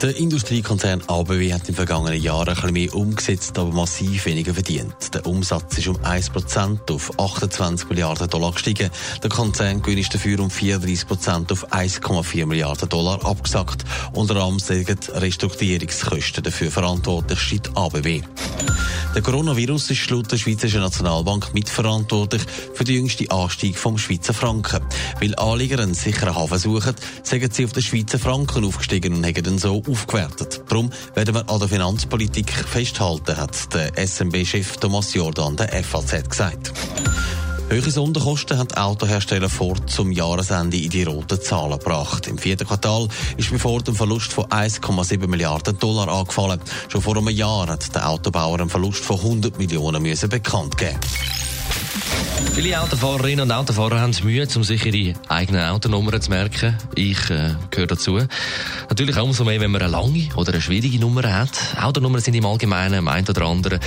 Der Industriekonzern ABW hat im vergangenen Jahr ein bisschen mehr umgesetzt, aber massiv weniger verdient. Der Umsatz ist um 1% auf 28 Milliarden Dollar gestiegen. Der Konzerngewinn ist dafür um 34% auf 1,4 Milliarden Dollar abgesackt. Unter anderem sind Restrukturierungskosten dafür verantwortlich, steht ABW. Der Coronavirus ist laut der Schweizerischen Nationalbank mitverantwortlich für den jüngsten Anstieg vom Schweizer Franken. Weil Anleger einen sicheren Hafen suchen, sagen sie auf den Schweizer Franken aufgestiegen und haben dann so aufgewertet. Darum werden wir an der Finanzpolitik festhalten, hat der SMB-Chef Thomas Jordan der FAZ gesagt. Höhere Sonderkosten haben die Autohersteller Ford zum Jahresende in die roten Zahlen gebracht. Im vierten Quartal ist bei Ford ein Verlust von 1,7 Milliarden Dollar angefallen. Schon vor einem Jahr hat der Autobauer einen Verlust von 100 Millionen müssen bekannt geben. Viele Autofahrerinnen und Autofahrer haben Mühe, um sich ihre eigenen Autonummern zu merken. Ich äh, gehöre dazu. Natürlich auch umso mehr, wenn man eine lange oder eine schwierige Nummer hat. Autonummern sind im Allgemeinen, im einen oder anderen,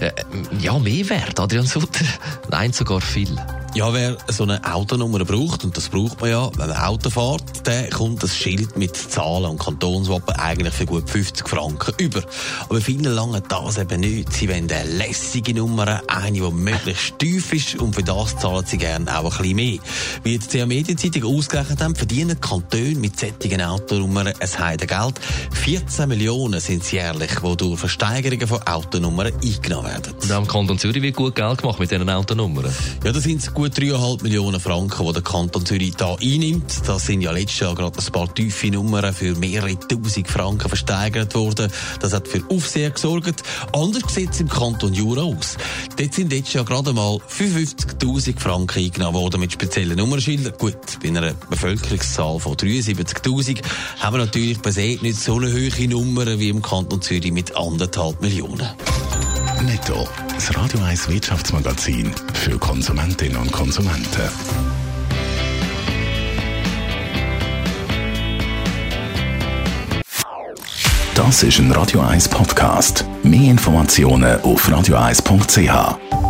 äh, ja, mehr wert, Adrian Sutter. Nein, sogar viel. Ja, wer so eine Autonummer braucht, und das braucht man ja, wenn man Auto fährt, der kommt das Schild mit Zahlen und Kantonswappen eigentlich für gut 50 Franken über. Aber viele lange das eben nicht. Sie wollen eine lässige Nummer, eine, die möglichst tief ist, und für das zahlen sie gerne auch ein bisschen mehr. Wie die CA Medienzeitung ausgerechnet haben, verdienen Kantone mit sättigen Autonummern ein Heidengeld. 14 Millionen sind es jährlich, die durch Versteigerungen von Autonummern eingenommen werden. Und im Kanton Zürich wird gut Geld gemacht mit diesen Autonummern. Ja, das sind gut 3,5 Millionen Franken, die der Kanton Zürich da einnimmt. Das sind ja letztes Jahr gerade ein paar tiefe Nummern für mehrere tausend Franken versteigert worden. Das hat für Aufsehen gesorgt. Anders sieht es im Kanton Jura aus. Dort sind letztes Jahr gerade mal 55.000 Franken eingenommen worden mit speziellen Nummernschildern. Gut, bei einer Bevölkerungszahl von 73.000 haben wir natürlich per se nicht so eine hohe Nummer wie im Kanton Zürich mit anderthalb Millionen. Netto, das Radio 1 Wirtschaftsmagazin für Konsumentinnen und Konsumenten. Das ist ein Radio 1 Podcast. Mehr Informationen auf radio1.ch.